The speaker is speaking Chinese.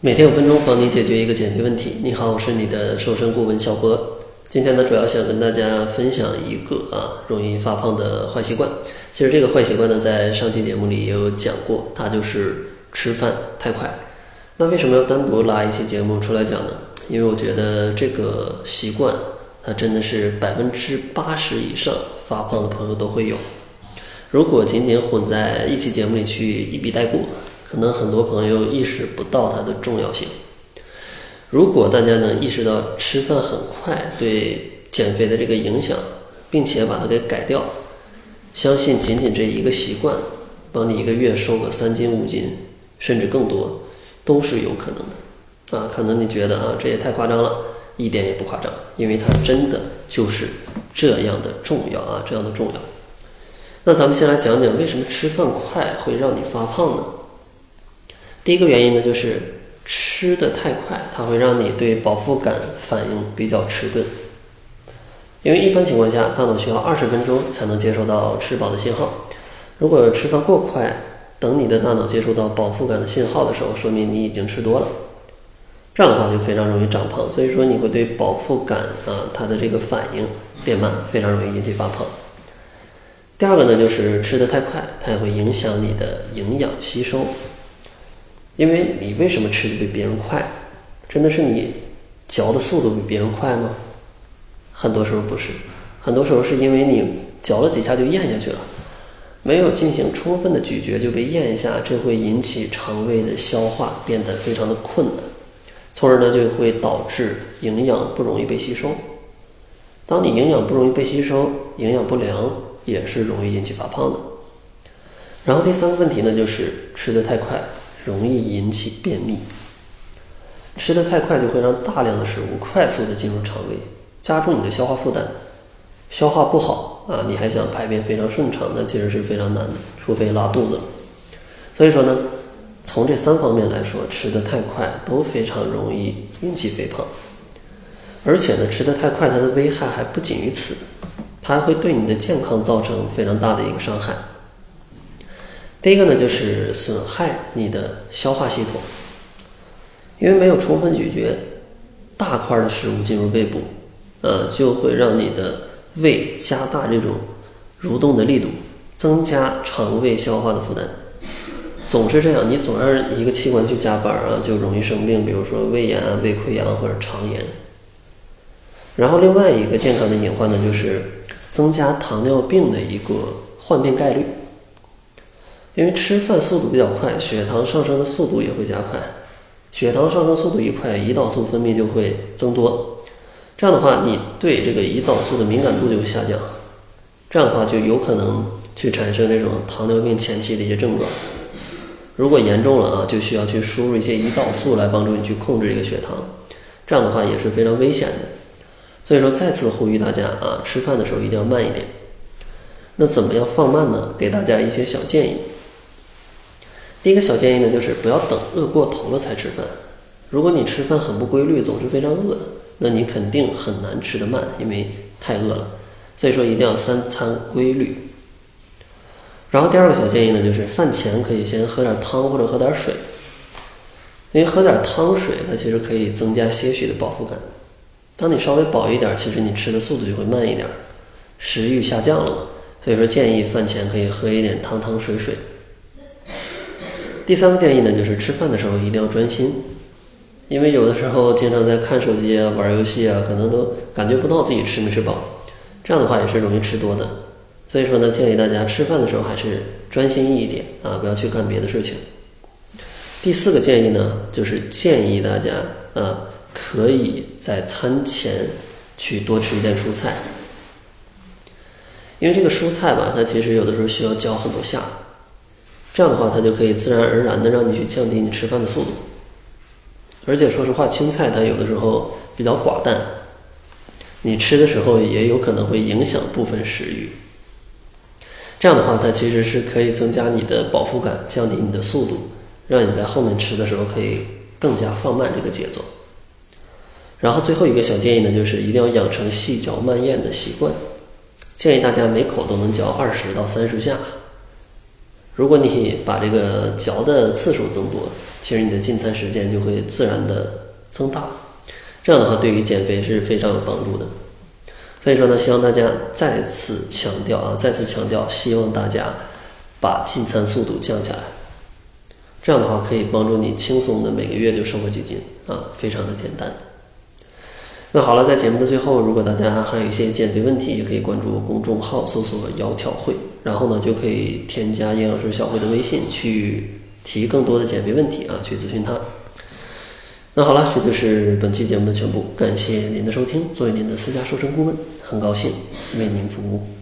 每天五分钟，帮你解决一个减肥问题。你好，我是你的瘦身顾问小波。今天呢，主要想跟大家分享一个啊容易发胖的坏习惯。其实这个坏习惯呢，在上期节目里也有讲过，它就是吃饭太快。那为什么要单独拉一期节目出来讲呢？因为我觉得这个习惯，它真的是百分之八十以上发胖的朋友都会有。如果仅仅混在一期节目里去一笔带过。可能很多朋友意识不到它的重要性。如果大家能意识到吃饭很快对减肥的这个影响，并且把它给改掉，相信仅仅这一个习惯，帮你一个月瘦个三斤五斤，甚至更多，都是有可能的。啊，可能你觉得啊，这也太夸张了，一点也不夸张，因为它真的就是这样的重要啊，这样的重要。那咱们先来讲讲为什么吃饭快会让你发胖呢？第一个原因呢，就是吃的太快，它会让你对饱腹感反应比较迟钝。因为一般情况下，大脑需要二十分钟才能接收到吃饱的信号。如果吃饭过快，等你的大脑接收到饱腹感的信号的时候，说明你已经吃多了。这样的话就非常容易长胖。所以说你会对饱腹感啊，它的这个反应变慢，非常容易引起发胖。第二个呢，就是吃的太快，它也会影响你的营养吸收。因为你为什么吃的比别人快？真的是你嚼的速度比别人快吗？很多时候不是，很多时候是因为你嚼了几下就咽下去了，没有进行充分的咀嚼就被咽下，这会引起肠胃的消化变得非常的困难，从而呢就会导致营养不容易被吸收。当你营养不容易被吸收，营养不良也是容易引起发胖的。然后第三个问题呢，就是吃的太快。容易引起便秘，吃的太快就会让大量的食物快速的进入肠胃，加重你的消化负担。消化不好啊，你还想排便非常顺畅，那其实是非常难的，除非拉肚子。所以说呢，从这三方面来说，吃的太快都非常容易引起肥胖。而且呢，吃的太快，它的危害还不仅于此，它还会对你的健康造成非常大的一个伤害。第一个呢，就是损害你的消化系统，因为没有充分咀嚼，大块的食物进入胃部，呃，就会让你的胃加大这种蠕动的力度，增加肠胃消化的负担。总是这样，你总让一个器官去加班啊，就容易生病，比如说胃炎啊、胃溃疡或者肠炎。然后另外一个健康的隐患呢，就是增加糖尿病的一个患病概率。因为吃饭速度比较快，血糖上升的速度也会加快。血糖上升速度一快，胰岛素分泌就会增多。这样的话，你对这个胰岛素的敏感度就会下降。这样的话，就有可能去产生那种糖尿病前期的一些症状。如果严重了啊，就需要去输入一些胰岛素来帮助你去控制这个血糖。这样的话也是非常危险的。所以说，再次呼吁大家啊，吃饭的时候一定要慢一点。那怎么样放慢呢？给大家一些小建议。第一个小建议呢，就是不要等饿过头了才吃饭。如果你吃饭很不规律，总是非常饿，那你肯定很难吃得慢，因为太饿了。所以说一定要三餐规律。然后第二个小建议呢，就是饭前可以先喝点汤或者喝点水，因为喝点汤水它其实可以增加些许的饱腹感。当你稍微饱一点，其实你吃的速度就会慢一点，食欲下降了嘛。所以说建议饭前可以喝一点汤汤水水。第三个建议呢，就是吃饭的时候一定要专心，因为有的时候经常在看手机啊、玩游戏啊，可能都感觉不到自己吃没吃饱，这样的话也是容易吃多的。所以说呢，建议大家吃饭的时候还是专心一点啊，不要去干别的事情。第四个建议呢，就是建议大家啊，可以在餐前去多吃一点蔬菜，因为这个蔬菜吧，它其实有的时候需要浇很多下。这样的话，它就可以自然而然的让你去降低你吃饭的速度。而且说实话，青菜它有的时候比较寡淡，你吃的时候也有可能会影响部分食欲。这样的话，它其实是可以增加你的饱腹感，降低你的速度，让你在后面吃的时候可以更加放慢这个节奏。然后最后一个小建议呢，就是一定要养成细嚼慢咽的习惯，建议大家每口都能嚼二十到三十下。如果你把这个嚼的次数增多，其实你的进餐时间就会自然的增大。这样的话，对于减肥是非常有帮助的。所以说呢，希望大家再次强调啊，再次强调，希望大家把进餐速度降下来。这样的话，可以帮助你轻松的每个月就瘦个几斤啊，非常的简单。那好了，在节目的最后，如果大家还有一些减肥问题，也可以关注公众号，搜索“窈窕会”，然后呢，就可以添加营养师小慧的微信，去提更多的减肥问题啊，去咨询他。那好了，这就是本期节目的全部，感谢您的收听。作为您的私家瘦身顾问，很高兴为您服务。